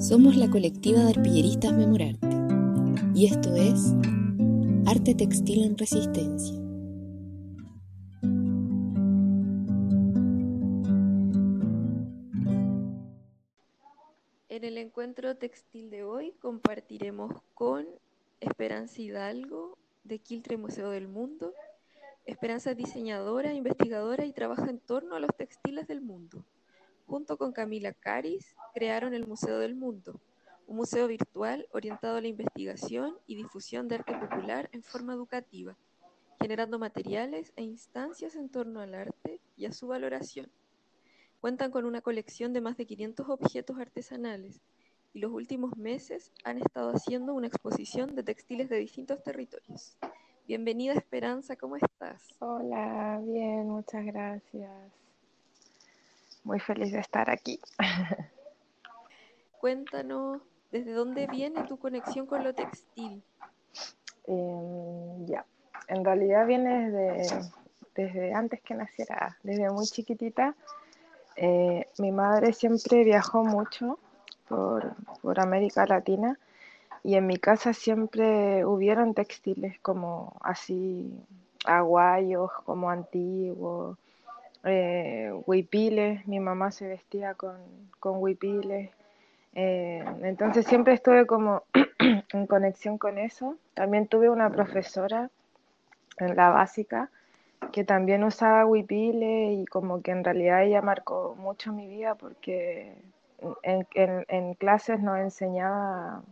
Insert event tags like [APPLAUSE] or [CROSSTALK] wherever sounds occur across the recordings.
Somos la colectiva de arpilleristas Memorarte y esto es Arte Textil en Resistencia. En el encuentro textil de hoy compartiremos con Esperanza Hidalgo de Quiltre Museo del Mundo. Esperanza es diseñadora, investigadora y trabaja en torno a los textiles del mundo. Junto con Camila Caris, crearon el Museo del Mundo, un museo virtual orientado a la investigación y difusión de arte popular en forma educativa, generando materiales e instancias en torno al arte y a su valoración. Cuentan con una colección de más de 500 objetos artesanales y los últimos meses han estado haciendo una exposición de textiles de distintos territorios. Bienvenida Esperanza, ¿cómo estás? Hola, bien, muchas gracias muy feliz de estar aquí. [LAUGHS] Cuéntanos, ¿desde dónde viene tu conexión con lo textil? Em, ya, en realidad viene desde, desde, antes que naciera, desde muy chiquitita. Eh, mi madre siempre viajó mucho por, por América Latina y en mi casa siempre hubieron textiles como así aguayos, como antiguos eh, huipiles, mi mamá se vestía con, con huipiles, eh, entonces siempre estuve como [CLEARS THROAT] en conexión con eso. También tuve una profesora en la básica que también usaba huipiles y como que en realidad ella marcó mucho mi vida porque en, clases nos enseñaba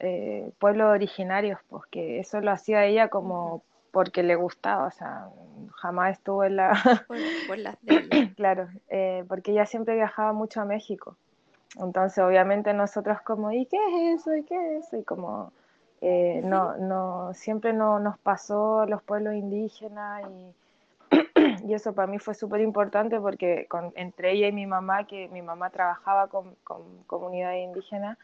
eh, pueblos originarios, pues que eso lo hacía ella como porque le gustaba, o sea, jamás estuvo en la... [LAUGHS] Por, las [CLEARS THROAT] claro, eh, porque ella siempre viajaba mucho a México. Entonces, obviamente nosotros como, ¿y qué es eso? ¿Y qué es eso? Y como, eh, no, no, siempre no, nos pasó los pueblos indígenas y, [CLEARS THROAT] y eso para mí fue súper importante porque con, entre ella y mi mamá, que mi mamá trabajaba con, con comunidades indígenas,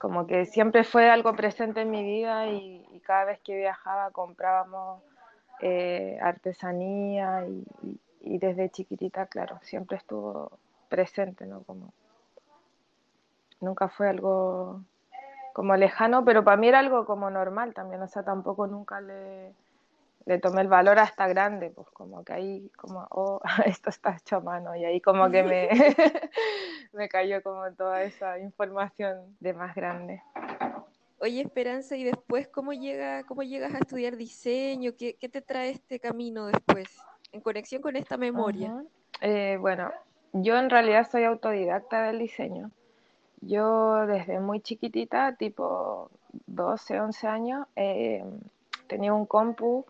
como que siempre fue algo presente en mi vida y, cada vez que viajaba comprábamos eh, artesanía y, desde chiquitita, claro, siempre estuvo presente, ¿no? Como nunca fue algo como lejano, pero para mí era algo como normal también, o sea, tampoco nunca le, le tomé el valor hasta grande, pues como que ahí como, oh, [LAUGHS] esto está hecho a mano y ahí como que me, [LAUGHS] [LAUGHS] me cayó como toda esa información de más grande. Oye, Esperanza, ¿y después cómo, llega, cómo llegas a estudiar diseño? ¿Qué, qué te trae este camino después en conexión con esta memoria? Eh, bueno, yo en realidad soy autodidacta del diseño. Yo desde muy chiquitita, tipo 12, 11 años, eh, tenía un compu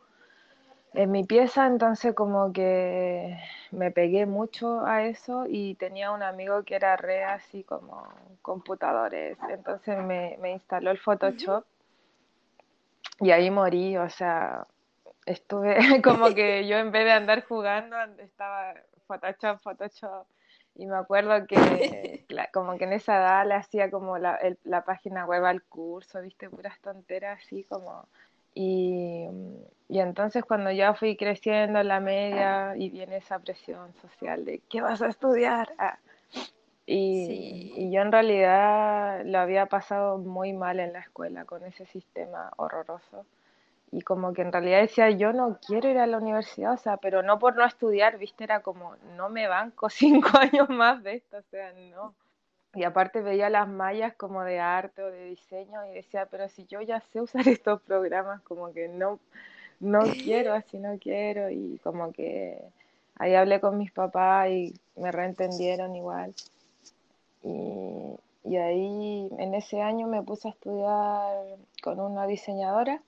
en mi pieza, entonces como que me pegué mucho a eso y tenía un amigo que era re así como computadores, entonces me, instaló el Photoshop y ahí morí, o sea, estuve [LAUGHS] como que yo en vez de andar jugando estaba Photoshop, Photoshop y me acuerdo que [LAUGHS] como que en esa edad le hacía como la, la página web al curso, viste, puras tonteras así como y, entonces cuando ya fui creciendo en la media y viene esa presión social de ¿qué vas a estudiar? Ah, y, y, yo en realidad lo había pasado muy mal en la escuela con ese sistema horroroso. Y como que en realidad decía, yo no quiero ir a la universidad, o sea, pero no por no estudiar, viste, era como, no me banco [LAUGHS] cinco años más de esto, o sea, no. Y aparte veía las mallas como de arte o de diseño y decía, pero si yo ya sé usar [LAUGHS] estos programas, como que no, no quiero, así no quiero. Y como que ahí hablé con mis papás y me reentendieron igual. Y, y ahí en ese año me puse a estudiar con una diseñadora.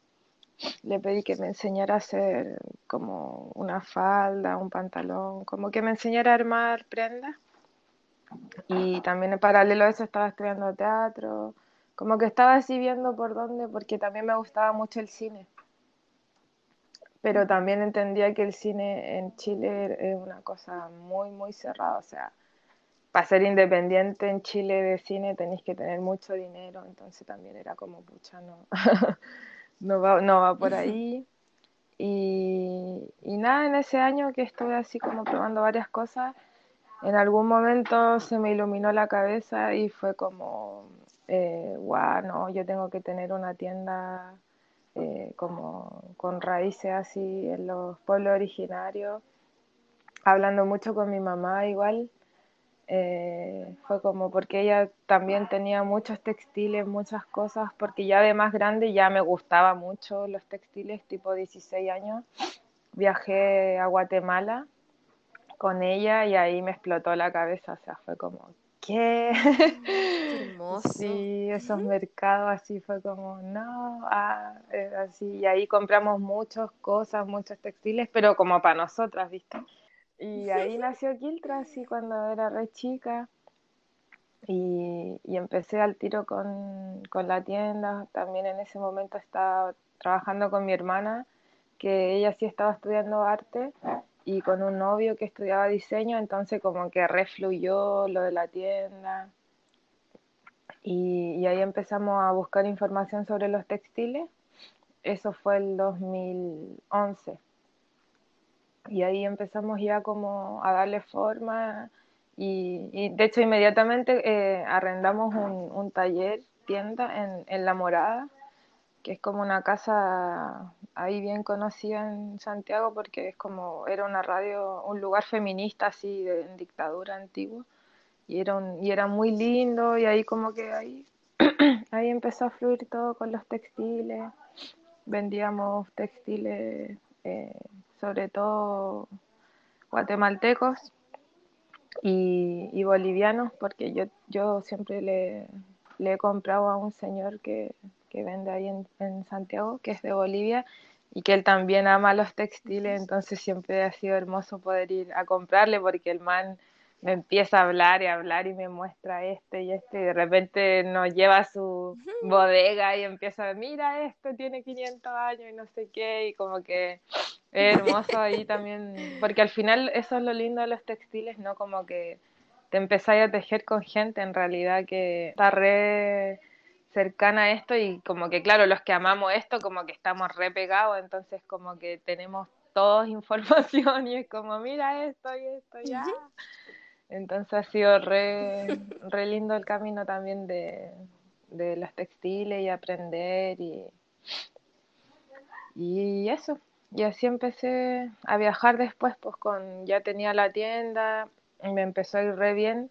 Le pedí que me enseñara a hacer como una falda, un pantalón, como que me enseñara a armar prendas y también en paralelo a eso estaba estudiando teatro, como que estaba así viendo por dónde, porque también me gustaba mucho el cine. Pero también entendía que el cine en Chile es una cosa muy, muy cerrada. O sea, para ser independiente en Chile de cine tenéis que tener mucho dinero, entonces también era como, pucha, no, [LAUGHS] no, va, no va por ahí. Y, y nada, en ese año que estuve así como probando varias cosas, en algún momento se me iluminó la cabeza y fue como, eh, guau, no, yo tengo que tener una tienda eh, como con raíces así en los pueblos originarios, hablando mucho con mi mamá igual. Eh, fue como porque ella también tenía muchos textiles, muchas cosas, porque ya de más grande ya me gustaba mucho los textiles, tipo 16 años. Viajé a Guatemala con ella y ahí me explotó la cabeza, o sea, fue como, ¿qué? Qué hermoso. Sí, esos mercados así fue como, no, ah, así, y ahí compramos muchas cosas, muchos textiles, pero como para nosotras, ¿viste? Y ahí [LAUGHS] nació Quiltra, así cuando era re chica. Y, y empecé al tiro con, con, la tienda. También en ese momento estaba trabajando con mi hermana, que ella sí estaba estudiando arte, y con un novio que estudiaba diseño, entonces como que refluyó lo de la tienda. Y, ahí empezamos a buscar información sobre los textiles. Eso fue el 2011 y ahí empezamos ya como a darle forma y, y de hecho inmediatamente eh, arrendamos un, un, taller, tienda en, en, La Morada, que es como una casa ahí bien conocida en Santiago porque es como, era una radio, un lugar feminista así de en dictadura antigua y era, un, y era muy lindo y ahí como que ahí, [CLEARS THROAT] ahí empezó a fluir todo con los textiles, vendíamos textiles. Eh, sobre todo guatemaltecos y, y bolivianos, porque yo, yo siempre le, le, he comprado a un señor que, que vende ahí en, en, Santiago, que es de Bolivia, y que él también ama los textiles, entonces siempre ha sido hermoso poder ir a comprarle, porque el man me empieza a hablar y a hablar y me muestra este y este y de repente nos lleva a su bodega y empieza a mira esto tiene 500 años y no sé qué y como que es hermoso ahí [LAUGHS] también porque al final eso es lo lindo de los textiles no como que te empezáis a tejer con gente en realidad que está re cercana a esto y como que claro los que amamos esto como que estamos re pegados entonces como que tenemos todos [LAUGHS] información y es como mira esto y esto ya entonces ha sido re, re lindo el camino también de, de los textiles y aprender y, y eso. Y así empecé a viajar después, pues con ya tenía la tienda, y me empezó a ir re bien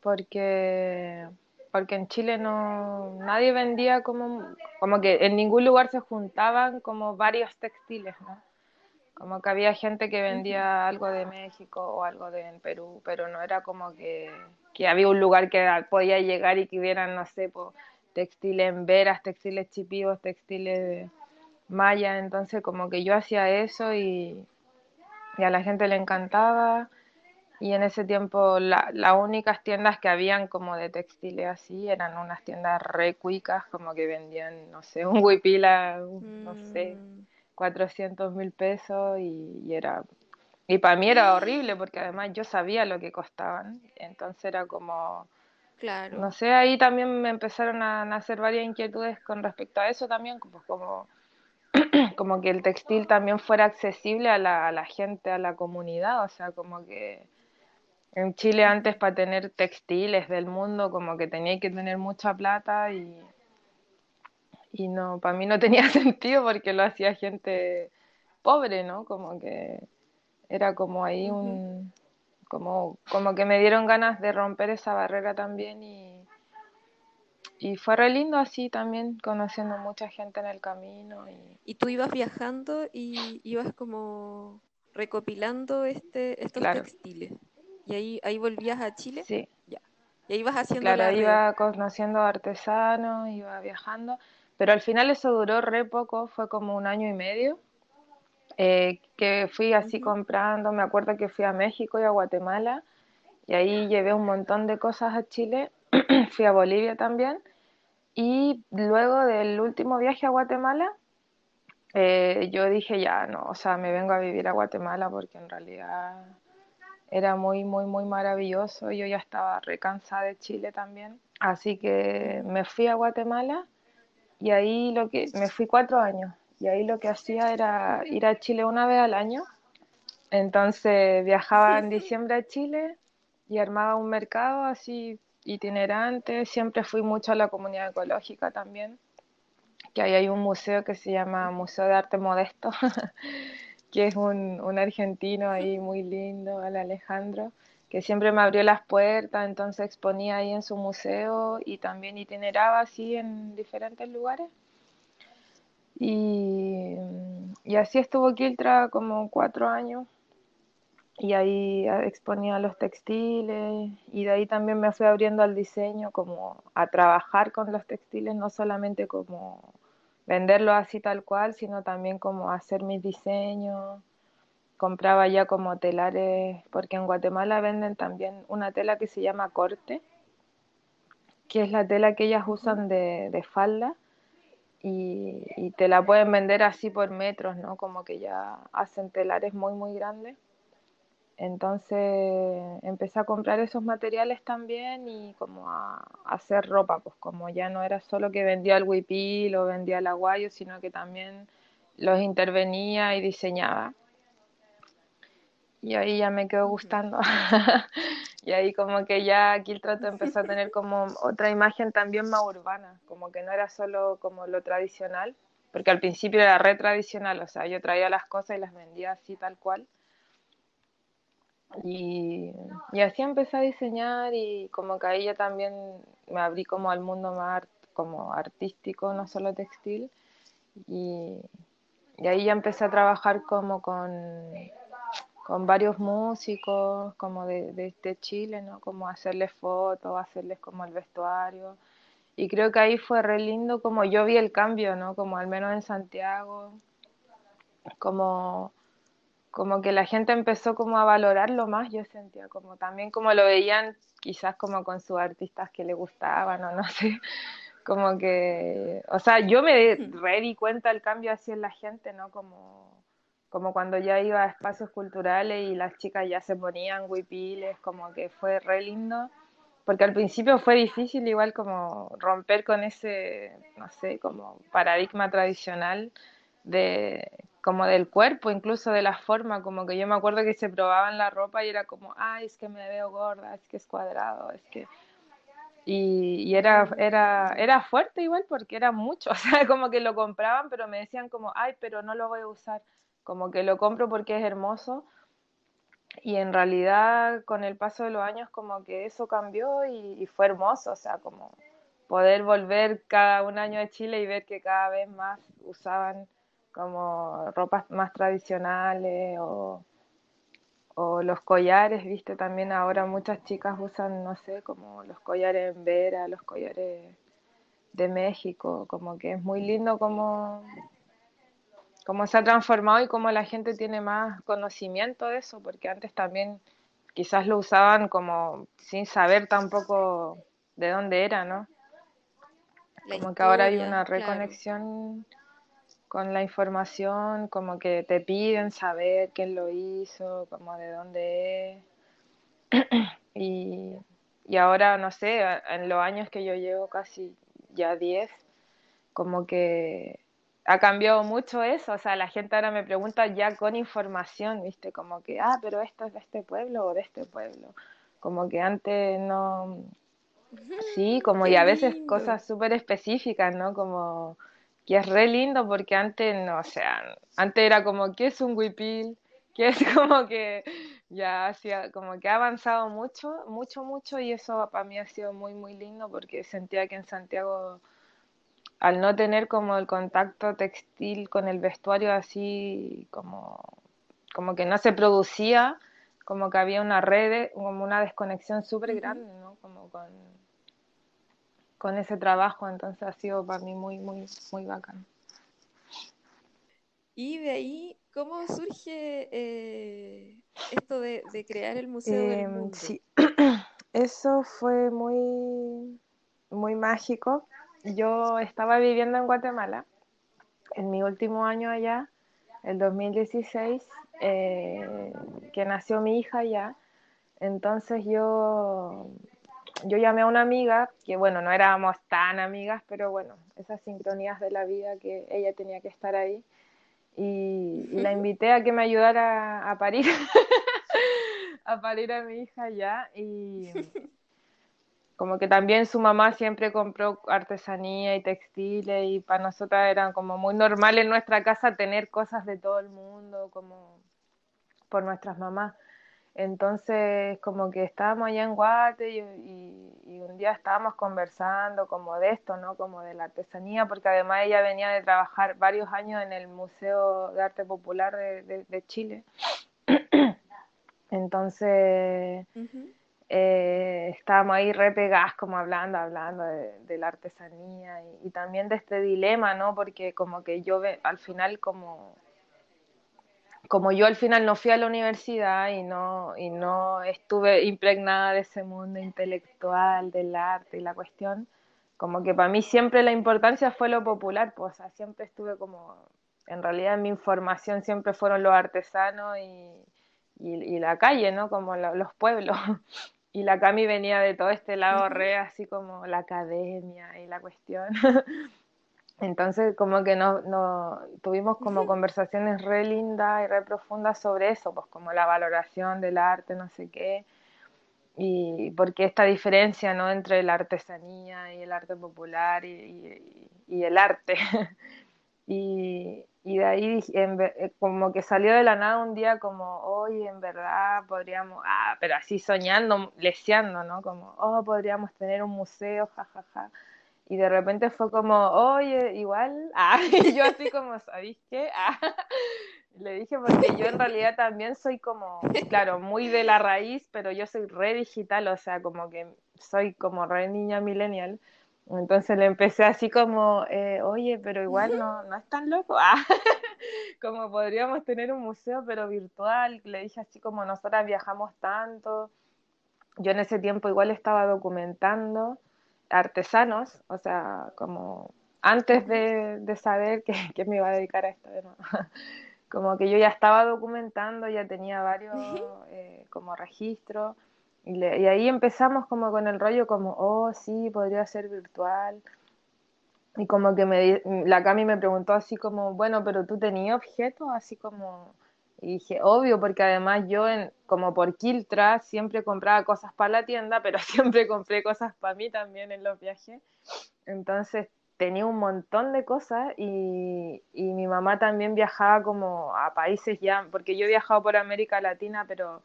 porque porque en Chile no nadie vendía como como que en ningún lugar se juntaban como varios textiles, ¿no? Como que había gente que vendía algo de México o algo de Perú, pero no era como que, que había un lugar que podía llegar y que hubieran, no sé, pues, textiles en veras, textiles chipivos, textiles maya. Entonces, como que yo hacía eso y, y a la gente le encantaba. Y en ese tiempo la, las únicas tiendas que habían como de textiles así eran unas tiendas re cuicas, como que vendían, no sé, un huipila, no sé, 400 mil pesos y, y, era... Y para mí era horrible porque además yo sabía lo que costaban, entonces era como... Claro. No sé, ahí también me empezaron a nacer varias inquietudes con respecto a eso también, pues como, [CLEARS THROAT] como que el textil también fuera accesible a la, a la gente, a la comunidad, o sea, como que en Chile antes para tener textiles del mundo como que tenía que tener mucha plata y, y no, para mí no [LAUGHS] tenía sentido porque lo hacía gente pobre, ¿no? Como que era como ahí un, como, como que me dieron ganas de romper esa barrera también y, y fue re lindo así también, conociendo mucha gente en el camino. Y, y tú ibas viajando y ibas como recopilando este, estos claro. textiles. ¿Y ahí, ahí volvías a Chile? Sí. Ya. Y ahí ibas haciendo Claro, la iba conociendo artesanos, iba viajando. Pero al final eso duró re poco, fue como un año y medio, eh, que fui así uh -huh. comprando, me acuerdo que fui a México y a Guatemala, y ahí llevé un montón de cosas a Chile, [CLEARS THROAT] fui a Bolivia también, y luego del último viaje a Guatemala, eh, yo dije ya, no, o sea, me vengo a vivir a Guatemala porque en realidad era muy, muy, muy maravilloso, yo ya estaba recansada de Chile también, así que me fui a Guatemala y ahí lo que me fui cuatro años. Y ahí lo que hacía era ir a Chile una vez al año. Entonces viajaba en diciembre a Chile y armaba un mercado así itinerante. Siempre fui mucho a la comunidad ecológica también, que ahí hay un museo que se llama Museo de Arte Modesto, [LAUGHS] que es un, un argentino ahí muy lindo, el Alejandro, que siempre me abrió las puertas, entonces exponía ahí en su museo y también itineraba así en diferentes lugares. Y, y así estuvo Kiltra como cuatro años y ahí exponía los textiles y de ahí también me fui abriendo al diseño, como a trabajar con los textiles, no solamente como venderlo así tal cual, sino también como hacer mis diseños. Compraba ya como telares, porque en Guatemala venden también una tela que se llama corte, que es la tela que ellas usan de, de falda y, y te la pueden vender así por metros, ¿no? Como que ya hacen telares muy, muy grandes entonces empecé a comprar esos materiales también y como a, hacer ropa, pues como ya no era solo que vendía el huipil o vendía el aguayo, sino que también los intervenía y diseñaba. Y ahí ya me quedó gustando. [LAUGHS] y ahí como que ya aquí el trato empezó a tener como otra imagen también más urbana, como que no era solo como lo tradicional, porque al principio era re tradicional, o sea, yo traía las cosas y las vendía así tal cual y, así empecé a diseñar y como que ahí ya también me abrí como al mundo más como artístico, no solo textil. Y, ahí ya empecé a trabajar como con, con varios músicos como de, de, Chile, ¿no? Como hacerles fotos, hacerles como el vestuario. Y creo que ahí fue re lindo como yo vi el cambio, ¿no? Como al menos en Santiago, como como que la gente empezó como a valorarlo más, yo sentía como también como lo veían quizás como con sus artistas que le gustaban o no [LAUGHS] sé, como que, o sea, yo me re di cuenta el cambio así en la gente, ¿no? Como, como cuando ya iba a espacios culturales y las chicas ya se ponían huipiles, como que fue re lindo, porque al principio fue difícil igual como romper con ese, no sé, como paradigma tradicional de como del cuerpo, incluso de la forma, como que yo me acuerdo que se probaban la ropa y era como, ay, es que me veo gorda, es que es cuadrado, es que... Y, era, era, era fuerte igual porque era mucho, [LAUGHS] o sea, como que lo compraban, pero me decían como, ay, pero no lo voy a usar, como que lo compro porque es hermoso. Y en realidad con el paso de los años como que eso cambió y, y fue hermoso, o sea, como poder volver cada un año a Chile y ver que cada vez más usaban como ropas más tradicionales o, los collares, viste, también ahora muchas chicas usan, no sé, como los collares en Vera, los collares de México, como que es muy lindo como, como se ha transformado y como la gente tiene más conocimiento de eso, porque antes también quizás lo usaban como sin saber tampoco de dónde era, ¿no? como que ahora hay una reconexión con la información, como que te piden saber quién lo hizo, como de dónde es. [CLEARS THROAT] y, ahora, no sé, en los años que yo llevo, casi ya 10, como que ha cambiado mucho eso, o sea, la gente ahora me pregunta ya con información, ¿viste? Como que, ah, pero esto es de este pueblo o de este pueblo. Como que antes no... Sí, como y a veces cosas súper específicas, ¿no? Como que es re lindo porque antes, no, o sea, antes era como, ¿qué es un huipil? Que es [LAUGHS] como que ya hacía, como que ha avanzado mucho, mucho, mucho y eso para mí ha sido muy, muy lindo porque sentía que en Santiago, al no tener como el contacto textil con el vestuario así, como, como que no se producía, como que había una red, como una desconexión súper grande, ¿no? Como con con ese trabajo, entonces ha sido para mí muy, muy, muy bacán. Y de ahí, ¿cómo surge eh, esto de, crear el Museo del em, Mundo? Sí, [CLEARS THROAT] eso fue muy, muy mágico. Yo estaba viviendo en Guatemala en mi último año allá, el 2016, eh, que nació mi hija ya. Entonces yo yo llamé a una amiga, que bueno, no éramos tan amigas, pero bueno, esas sincronías de la vida que ella tenía que estar ahí. Y, la invité a que me ayudara a parir, [LAUGHS] a parir a mi hija ya y [LAUGHS] como que también su mamá siempre compró artesanía y textiles y para nosotras eran como muy normal en nuestra casa tener cosas de todo el mundo, como por nuestras mamás. Entonces, como que estábamos allá en Guate y, un día estábamos conversando como de esto, ¿no? Como de la artesanía, porque además ella venía de trabajar varios años en el Museo de Arte Popular de, Chile. [CLEARS THROAT] Entonces, eh, estábamos ahí re pegadas como hablando, hablando de, la artesanía y, y, también de este dilema, ¿no? Porque como que yo al final como como yo al final no fui a la universidad y no, y no estuve impregnada de ese mundo intelectual, del arte y la cuestión, como que para mí siempre la importancia fue lo popular, pues siempre estuve como, en realidad mi información siempre fueron los artesanos y, y, la calle, ¿no? Como los pueblos. [LAUGHS] Y la Cami venía de todo este lado re, así como la academia y la cuestión. [LAUGHS] Entonces, como que no, no, tuvimos como conversaciones re lindas y re profundas sobre eso, pues como la valoración del arte, no sé qué, y porque esta diferencia, ¿no? Entre la artesanía y el arte popular y, y, el arte. [LAUGHS] y, y, de ahí eh, como que salió de la nada un día como, oye, en verdad podríamos, ah, pero así soñando, leseando, ¿no? Como, oh, podríamos tener un museo, jajaja. Ja, ja y de repente fue como, oye, igual, [LAUGHS] ah, y yo así como, ¿sabéis qué? Ah, [LAUGHS] le dije porque yo en realidad también soy como, claro, muy de la raíz, pero yo soy re digital, o sea, como que soy como re niña millennial. Entonces le empecé así como, eh, oye, pero igual no, no es tan loco. [LAUGHS] Ah, como podríamos tener un museo, pero virtual. Le dije así como nosotras viajamos tanto. Yo en ese tiempo igual estaba documentando artesanos, o sea, como antes de, saber que, me iba a dedicar a esto, [LAUGHS] como que yo ya estaba documentando, ya tenía varios eh, como registros, y, y, ahí empezamos como con el rollo como, oh, sí, podría ser virtual, y como que me, la Cami me preguntó así como, bueno, pero tú tenías objetos, así como y dije, obvio, porque además yo, en, como por Kiltra, siempre compraba cosas para la tienda, pero [LAUGHS] siempre compré cosas para mí también en los viajes. Entonces tenía un montón de cosas y, y, mi mamá también viajaba como a países ya, porque yo he viajado por América Latina, pero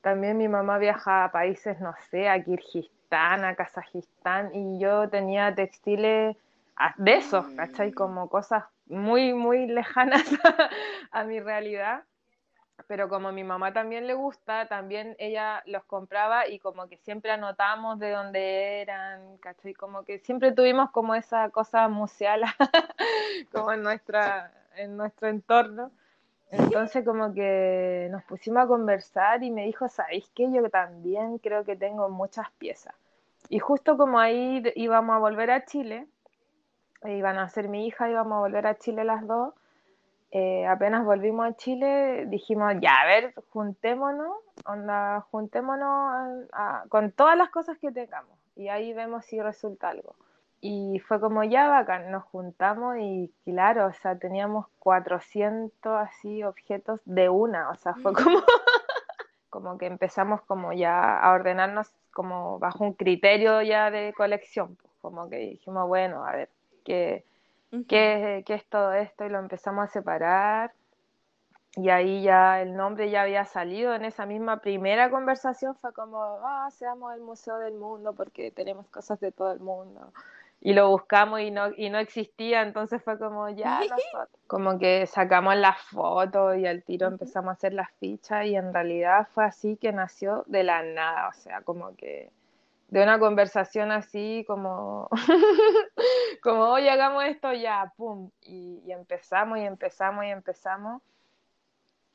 también mi mamá viajaba a países, no sé, a Kirguistán, a Kazajistán, y yo tenía textiles de esos, ¿cachai? Como cosas muy, muy lejanas [LAUGHS] a mi realidad pero como a mi mamá también le gusta, también ella los compraba y como que siempre anotamos de dónde eran, ¿cachai? Como que siempre tuvimos como esa cosa museal [LAUGHS] como en, nuestra, en nuestro entorno. Entonces como que nos pusimos a conversar y me dijo, ¿sabéis qué? Yo también creo que tengo muchas piezas. Y justo como ahí íbamos a volver a Chile, iban a ser mi hija, íbamos a volver a Chile las dos, eh, apenas volvimos a Chile, dijimos, ya, a ver, juntémonos, onda, juntémonos con todas las cosas que tengamos y ahí vemos si resulta algo. Y fue como ya bacán, nos juntamos y claro, o sea, teníamos 400 así objetos de una, o sea, fue como, [LAUGHS] como que empezamos como ya a ordenarnos como bajo un criterio ya de colección, pues, como que dijimos, bueno, a ver, que qué, es todo esto y lo empezamos a separar. Y ahí ya el nombre ya había salido en esa misma primera conversación, fue como, ah, seamos el Museo del Mundo porque tenemos cosas de todo el mundo. Y lo buscamos y no, y no existía, entonces fue como, ya, [LAUGHS] como que sacamos las fotos y al tiro empezamos a hacer las fichas y en realidad fue así que nació de la nada, o sea, como que de una conversación así como, [LAUGHS] como, oye, hagamos esto ya, pum, y, empezamos y empezamos y empezamos.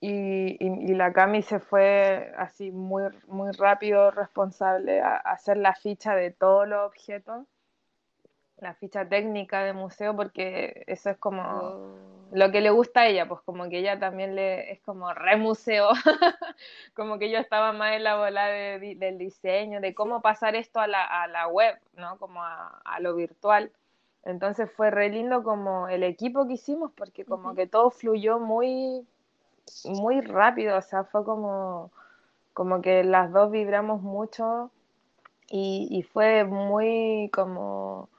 Y, y, la Cami se fue así muy, muy rápido responsable a, hacer la ficha de todos los objetos, la ficha técnica de museo, porque eso es como... Oh lo que le gusta a ella, pues como que ella también le es como re museo, [LAUGHS] como que yo estaba más en la bola del diseño, de cómo pasar esto a la, a la web, ¿no? Como a, a, lo virtual. Entonces fue re lindo como el equipo que hicimos, porque como que todo fluyó muy, muy rápido, o sea, fue como, como que las dos vibramos mucho y, y fue muy como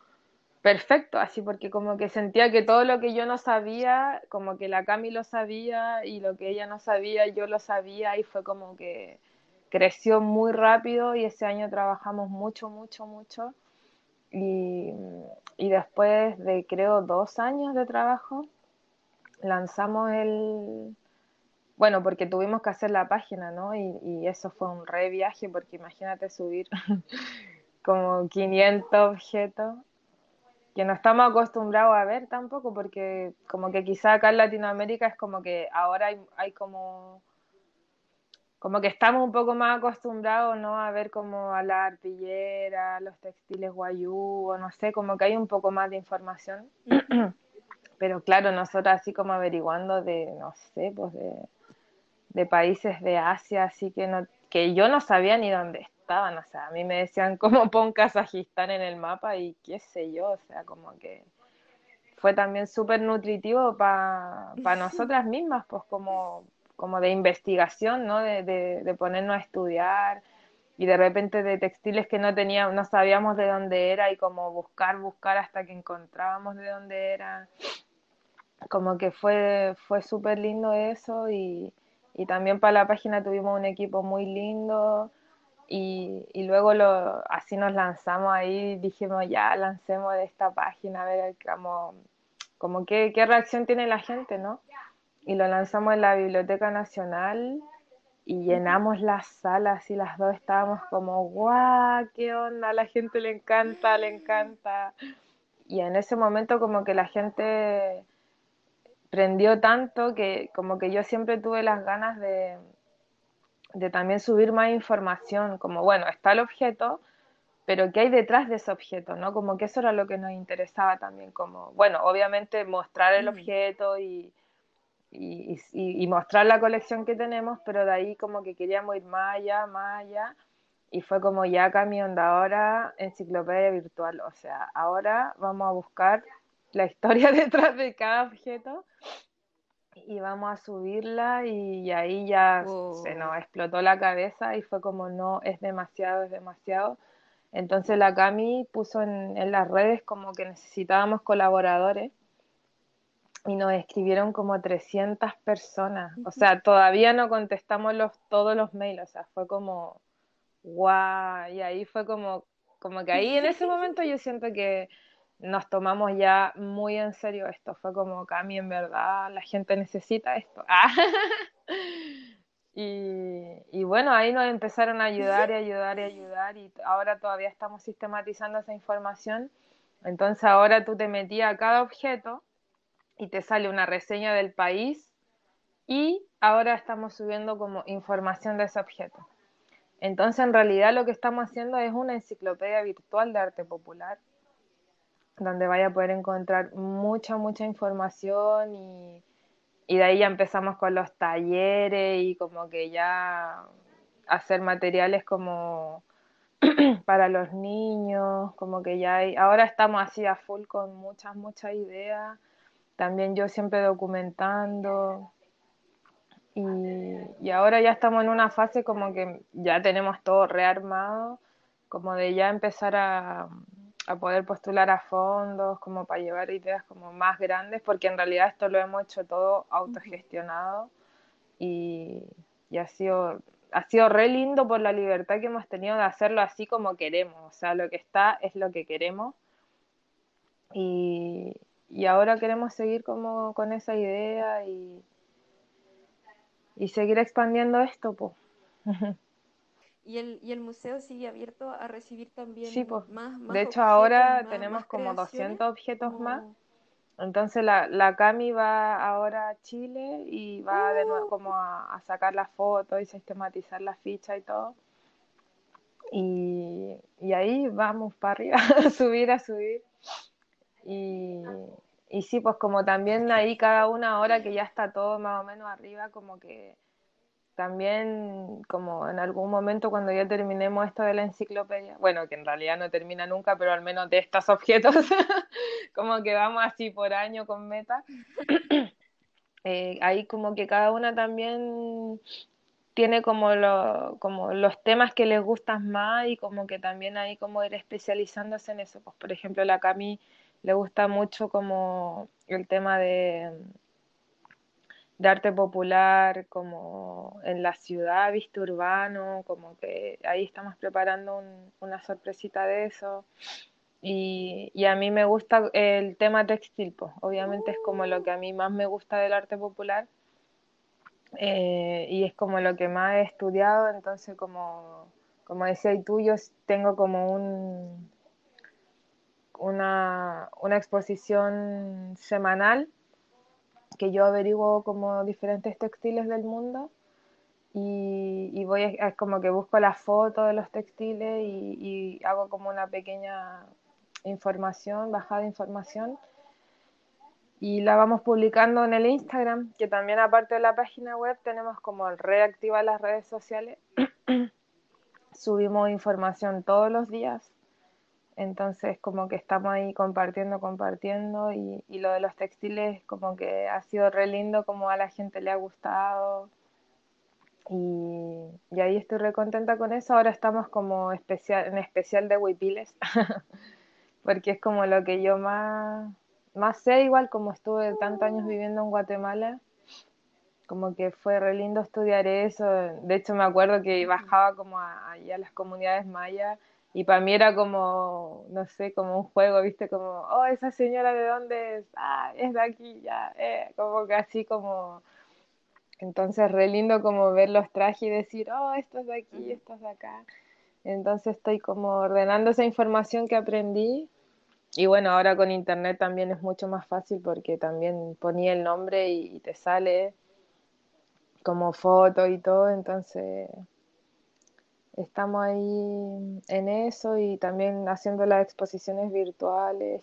perfecto, así porque como que sentía que todo lo que yo no sabía, como que la Cami lo sabía y lo que ella no sabía, yo lo sabía y fue como que creció muy rápido y ese año trabajamos mucho, mucho, mucho. Y, y después de creo dos años de trabajo, lanzamos el, bueno, porque tuvimos que hacer la página, ¿no? Y, y eso fue un re viaje, porque imagínate subir [LAUGHS] como 500 objetos que no estamos acostumbrados a ver tampoco, porque como que quizá acá en Latinoamérica es como que ahora hay, hay como como que estamos un poco más acostumbrados, ¿no? A ver como a la arpillera, los textiles guayú, o no sé, como que hay un poco más de información. [CLEARS THROAT] Pero claro, nosotros así como averiguando de, no sé, pues de, de países de Asia, así que no, que yo no sabía ni dónde estaban, o sea, a mí me decían [LAUGHS] cómo pon Kazajistán en el mapa y qué sé yo, o sea, como que fue también súper nutritivo para [LAUGHS] nosotras mismas, pues como, como de investigación, ¿no? De, de, de, ponernos a estudiar y de repente de textiles que no teníamos, no sabíamos de dónde era y como buscar, buscar hasta que encontrábamos de dónde era. Como que fue, fue súper lindo eso y, y también para la página tuvimos un equipo muy lindo y, y luego lo, así nos lanzamos ahí, dijimos ya, lancemos de esta página, a ver como, como qué, qué reacción tiene la gente, ¿no? Y lo lanzamos en la Biblioteca Nacional y llenamos las salas y las dos estábamos como, guau, qué onda, a la gente le encanta, le encanta. Y en ese momento como que la gente prendió tanto que como que yo siempre tuve las ganas de, de también subir más información, como bueno, está el objeto, pero ¿qué hay detrás de ese objeto? ¿no? Como que eso era lo que nos interesaba también, como, bueno, obviamente mostrar el objeto y, y, y, y, mostrar la colección que tenemos, pero de ahí como que queríamos ir más allá, más allá, y fue como ya cami onda, ahora enciclopedia virtual, o sea, ahora vamos a buscar la historia [LAUGHS] detrás de cada objeto y vamos a subirla y, ahí ya oh. se nos explotó la cabeza y fue como no, es demasiado, es demasiado. Entonces la Cami puso en, en las redes como que necesitábamos colaboradores y nos escribieron como 300 personas. O sea, todavía no contestamos los, todos los mails, o sea, fue como, guau, y ahí fue como, como que ahí en ese momento yo siento que nos tomamos ya muy en serio esto. Fue como, Cami, en verdad, la gente necesita esto. [LAUGHS] y, y, bueno, ahí nos empezaron a ayudar y ayudar y ayudar y ahora todavía estamos sistematizando esa información. Entonces ahora tú te metías a cada objeto y te sale una reseña del país y ahora estamos subiendo como información de ese objeto. Entonces en realidad lo que estamos haciendo es una enciclopedia virtual de arte popular donde vaya a poder encontrar mucha, mucha información y, y de ahí ya empezamos con los talleres y como que ya hacer materiales como [CLEARS THROAT] para los niños, como que ya ahora estamos así a full con muchas, muchas ideas, también yo siempre documentando. Y, y ahora ya estamos en una fase como que ya tenemos todo rearmado, como de ya empezar a, a poder postular a fondos, como para llevar ideas como más grandes, porque en realidad esto lo hemos hecho todo autogestionado y, y ha sido ha sido re lindo por la libertad que hemos tenido de hacerlo así como queremos, o sea, lo que está es lo que queremos y, y ahora queremos seguir como con esa idea y, y seguir expandiendo esto, pues. [LAUGHS] Y el, y el museo sigue abierto a recibir también sí, pues. más, más De hecho, objetos, ahora más- tenemos más como creaciones, 200 objetos como- más. Entonces la, la Cami va ahora a Chile y va de nuevo como a, a sacar las fotos y sistematizar la ficha y todo. Y, y ahí vamos para arriba, a [LAUGHS] subir, a subir. Y, y sí, pues como también ahí cada una hora que ya está todo más o menos arriba, como que también como en algún momento cuando ya terminemos esto de la enciclopedia, bueno, que en realidad no termina nunca, pero al menos de estos objetos, [LAUGHS] como que vamos así por año con meta, [CLEARS THROAT] eh, ahí como que cada una también tiene como, lo, como los temas que les gustan más y como que también hay como ir especializándose en eso. Pues, por ejemplo, la Cami le gusta mucho como el tema de, de arte popular, como en la ciudad, viste, urbano, como que ahí estamos preparando una sorpresita de eso. Y, y, a mí me gusta el tema textil, pues obviamente es como lo que a mí más me gusta del arte popular eh, y es como lo que más he estudiado, entonces como, como decía y tú, yo tengo como un, una, una exposición semanal que yo averiguo como diferentes textiles del mundo y, y voy es como que busco la foto de los textiles y, y hago como una pequeña información, bajada de información y la vamos publicando en el Instagram, que también aparte de la página web tenemos como reactivar las redes sociales. [CLEARS THROAT] Subimos información todos los días, entonces como que estamos ahí compartiendo, compartiendo y, y, lo de los textiles como que ha sido re lindo, como a la gente le ha gustado y, y ahí estoy re contenta con eso. Ahora estamos como especial, en especial de huipiles, [LAUGHS] porque es como lo que yo más más sé, igual como estuve tantos años viviendo en Guatemala, como que fue re lindo estudiar eso. De hecho, me acuerdo que bajaba como a, a las comunidades mayas y para mí era como, no sé, como un juego, ¿viste? Como, oh, esa señora de dónde es, ah, es de aquí, ya, eh, como que así como... Entonces, re lindo como ver los trajes y decir, oh, esto es de aquí, esto es de acá. Entonces estoy como ordenando esa información que aprendí y bueno, ahora con internet también es mucho más fácil porque también ponía el nombre y, te sale como foto y todo, entonces estamos ahí en eso y también haciendo las exposiciones virtuales.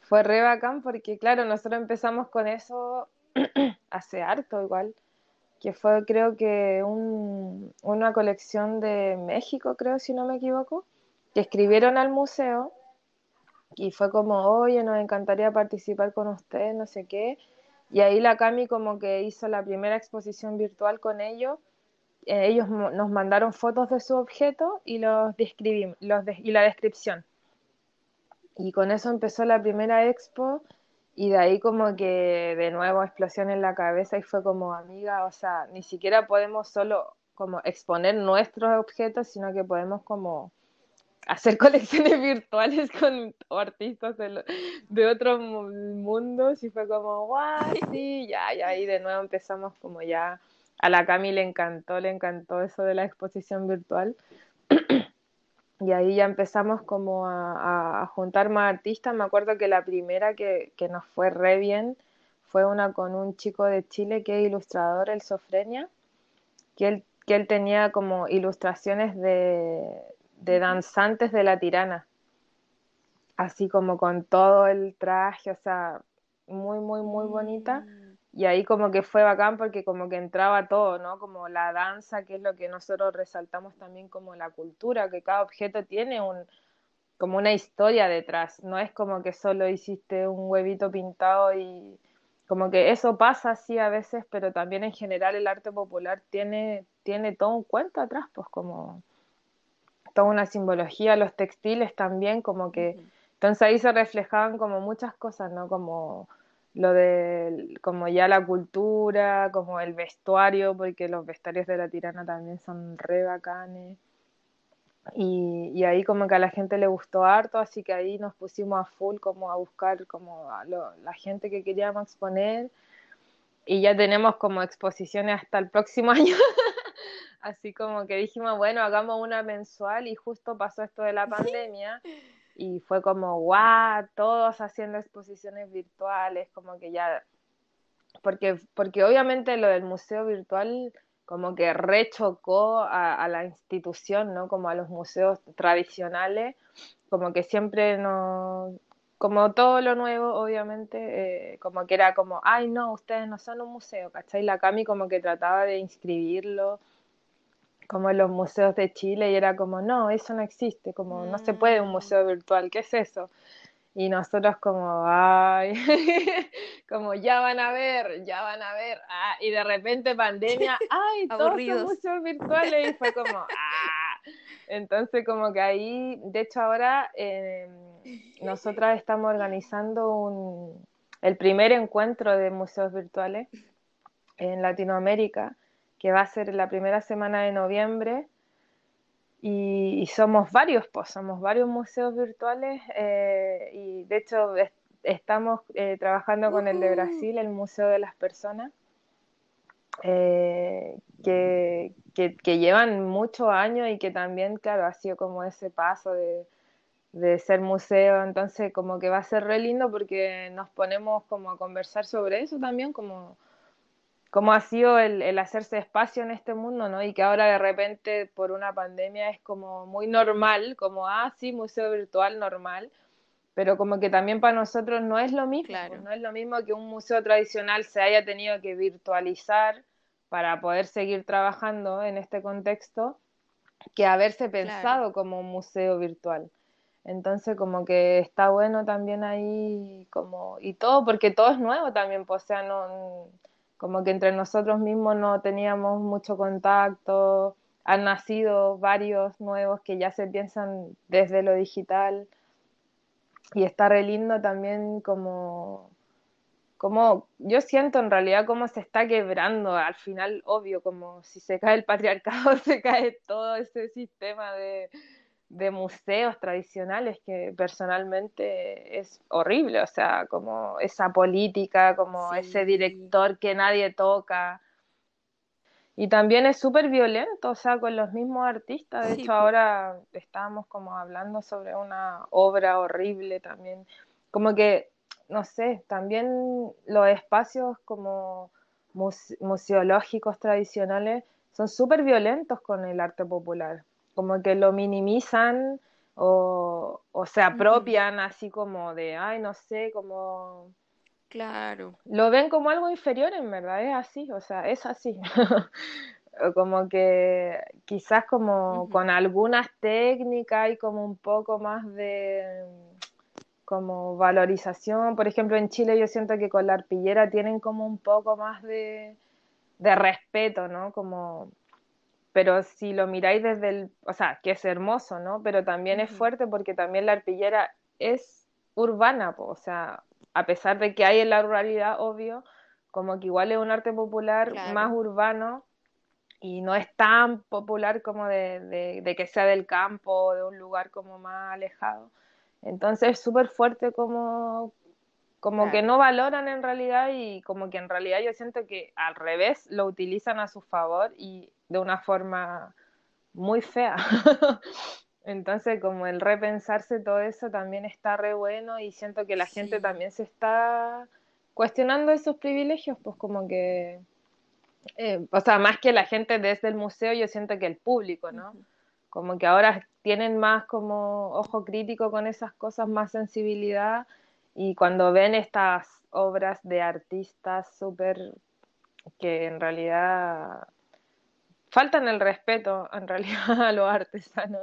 Fue re bacán porque claro, nosotros empezamos con eso [CLEARS THROAT] hace harto igual, que fue creo que un, una colección de México, creo si no me equivoco, que escribieron al museo y fue como, oye, nos encantaría participar con ustedes, no sé qué. Y ahí la Cami como que hizo la primera exposición virtual con ellos. Eh, ellos nos mandaron fotos de su objeto y los describimos, los y la descripción. Y con eso empezó la primera expo y de ahí como que de nuevo explosión en la cabeza y fue como amiga, o sea, ni siquiera podemos solo como exponer nuestros objetos, sino que podemos como hacer [LAUGHS] colecciones virtuales con artistas de, de otros mundos y fue como, guau, sí, ya, y ahí de nuevo empezamos como ya, a la Cami le encantó, le encantó eso de la exposición virtual. [CLEARS THROAT] y ahí ya empezamos como a, a, juntar más artistas. Me acuerdo que la primera que, que, nos fue re bien fue una con un chico de Chile que es ilustrador, el Sofrenia, que él, que él tenía como ilustraciones de, de danzantes de la tirana, así como con todo el traje, o sea, muy, muy, muy bonita. Mm. Y ahí como que fue bacán porque como que entraba todo, ¿no? Como la danza, que es lo que nosotros resaltamos también como la cultura, que cada objeto tiene un, como una historia detrás, no es como que solo hiciste un huevito pintado y como que eso pasa así a veces, pero también en general el arte popular tiene, tiene todo un cuento atrás, pues como toda una simbología, los textiles también, como que, entonces ahí se reflejaban como muchas cosas, ¿no? Como lo de, como ya la cultura, como el vestuario, porque los vestuarios de la tirana también son re bacanes. Y, y, ahí como que a la gente le gustó harto, así que ahí nos pusimos a full como a buscar como a lo, la gente que queríamos exponer y ya tenemos como exposiciones hasta el próximo [LAUGHS] año. Así como que dijimos, bueno, hagamos una mensual y justo pasó esto de la pandemia y fue como, guau, todos haciendo exposiciones virtuales, como que ya, porque, porque obviamente lo del museo virtual como que rechocó a, a la institución, ¿no? Como a los museos tradicionales, como que siempre no, como todo lo nuevo, obviamente, eh, como que era como, ay, no, ustedes no son un museo, ¿cachai? La Cami como que trataba de inscribirlo como en los museos de Chile y era como, no, eso no existe, como no se puede un mm. museo virtual, ¿qué es eso? y nosotros como, ay, [LAUGHS] como ya van a ver, ya van a ver, ah, y de repente pandemia, [LAUGHS] ay, todos son muchos virtuales y fue como, [LAUGHS] ah, entonces como que ahí, de hecho ahora eh, nosotras estamos organizando un, el primer encuentro de museos virtuales en Latinoamérica, que va a ser la primera semana de noviembre y, somos varios, pues somos varios museos virtuales eh, y de hecho estamos eh, trabajando con el de Brasil, el Museo de las Personas, eh, que, que, llevan muchos años y que también, claro, ha sido como ese paso de, de ser museo, entonces como que va a ser re lindo porque nos ponemos como a conversar sobre eso también, como cómo ha sido el, hacerse espacio en este mundo, ¿no? Y que ahora de repente por una pandemia es como muy normal, como, ah, sí, museo virtual normal, pero como que también para nosotros no es lo mismo, no es lo mismo que un museo tradicional se haya tenido que virtualizar para poder seguir trabajando en este contexto, que haberse pensado como un museo virtual. Entonces como que está bueno también ahí como y todo porque todo es nuevo también, pues, o sea, no como que entre nosotros mismos no teníamos mucho contacto, han nacido varios nuevos que ya se piensan desde lo digital. Y está re lindo también como, como yo siento en realidad cómo se está quebrando al final, obvio, como si se cae el patriarcado, [LAUGHS] se cae todo ese sistema de, de museos tradicionales que personalmente es horrible, o sea, como esa política, como ese director que nadie toca. Y también es súper violento, o sea, con los mismos artistas. De hecho, ahora estábamos como hablando sobre una obra horrible también. Como que, no sé, también los espacios como museológicos tradicionales son súper violentos con el arte popular como que lo minimizan o, se apropian así como de, ay, no sé, como... Claro. Lo ven como algo inferior, en verdad, es así, o sea, es así. [LAUGHS] como que quizás como con algunas técnicas y como un poco más de como valorización. Por ejemplo, en Chile yo siento que con la arpillera tienen como un poco más de, de respeto, ¿no? Como pero si lo miráis desde el, o sea, que es hermoso, ¿no? Pero también es fuerte porque también la arpillera es urbana, o sea, a pesar de que hay en la ruralidad, obvio, como que igual es un arte popular más urbano y no es tan popular como de, de, que sea del campo o de un lugar como más alejado. Entonces es súper fuerte como, como que no valoran en realidad y como que en realidad yo siento que al revés lo utilizan a su favor y de una forma muy fea. [LAUGHS] Entonces, como el repensarse todo eso también está re bueno y siento que la gente también se está cuestionando esos privilegios, pues como que, eh, o sea, más que la gente desde el museo, yo siento que el público, ¿no? Como que ahora tienen más como ojo crítico con esas cosas, más sensibilidad y cuando ven estas obras de artistas súper que en realidad faltan el respeto [LAUGHS] en realidad a los artesanos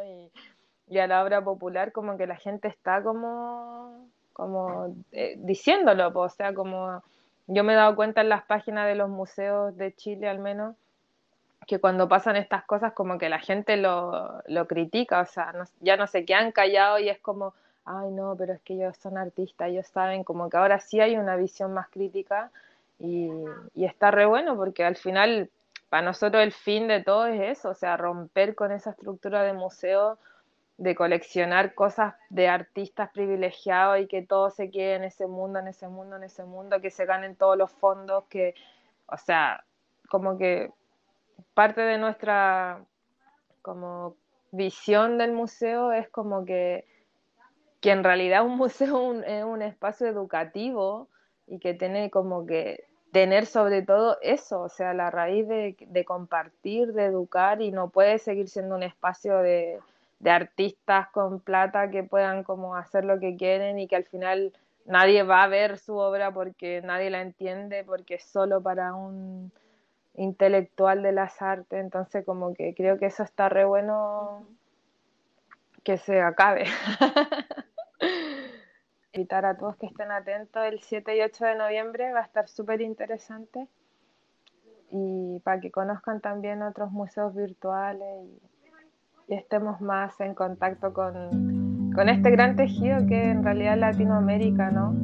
y, a la obra popular, como que la gente está como, como eh, diciéndolo, o sea, como yo me he dado cuenta en las páginas de los museos de Chile al menos, que cuando pasan estas cosas como que la gente lo, lo critica, o sea, ya no se quedan callados y es como, ay no, pero es que ellos son artistas, ellos saben, como que ahora sí hay una visión más crítica y, y está re bueno porque al final para nosotros el fin de todo es eso, o sea, romper con esa estructura de museo, de coleccionar cosas de artistas privilegiados y que todo se quede en ese mundo, en ese mundo, en ese mundo, que se ganen todos los fondos, que, o sea, como que parte de nuestra como visión del museo es como que, que en realidad un museo es un espacio educativo y que tiene como que tener sobre todo eso, o sea, la raíz de, compartir, de educar y no puede seguir siendo un espacio de, artistas con plata que puedan como hacer lo que quieren y que al final nadie va a ver su obra porque nadie la entiende, porque es solo para un intelectual de las artes, entonces como que creo que eso está re bueno que se acabe. [LAUGHS] invitar a todos que estén atentos el 7 y 8 de noviembre, va a estar súper interesante y para que conozcan también otros museos virtuales y, estemos más en contacto con, con, este gran tejido que en realidad Latinoamérica, ¿no?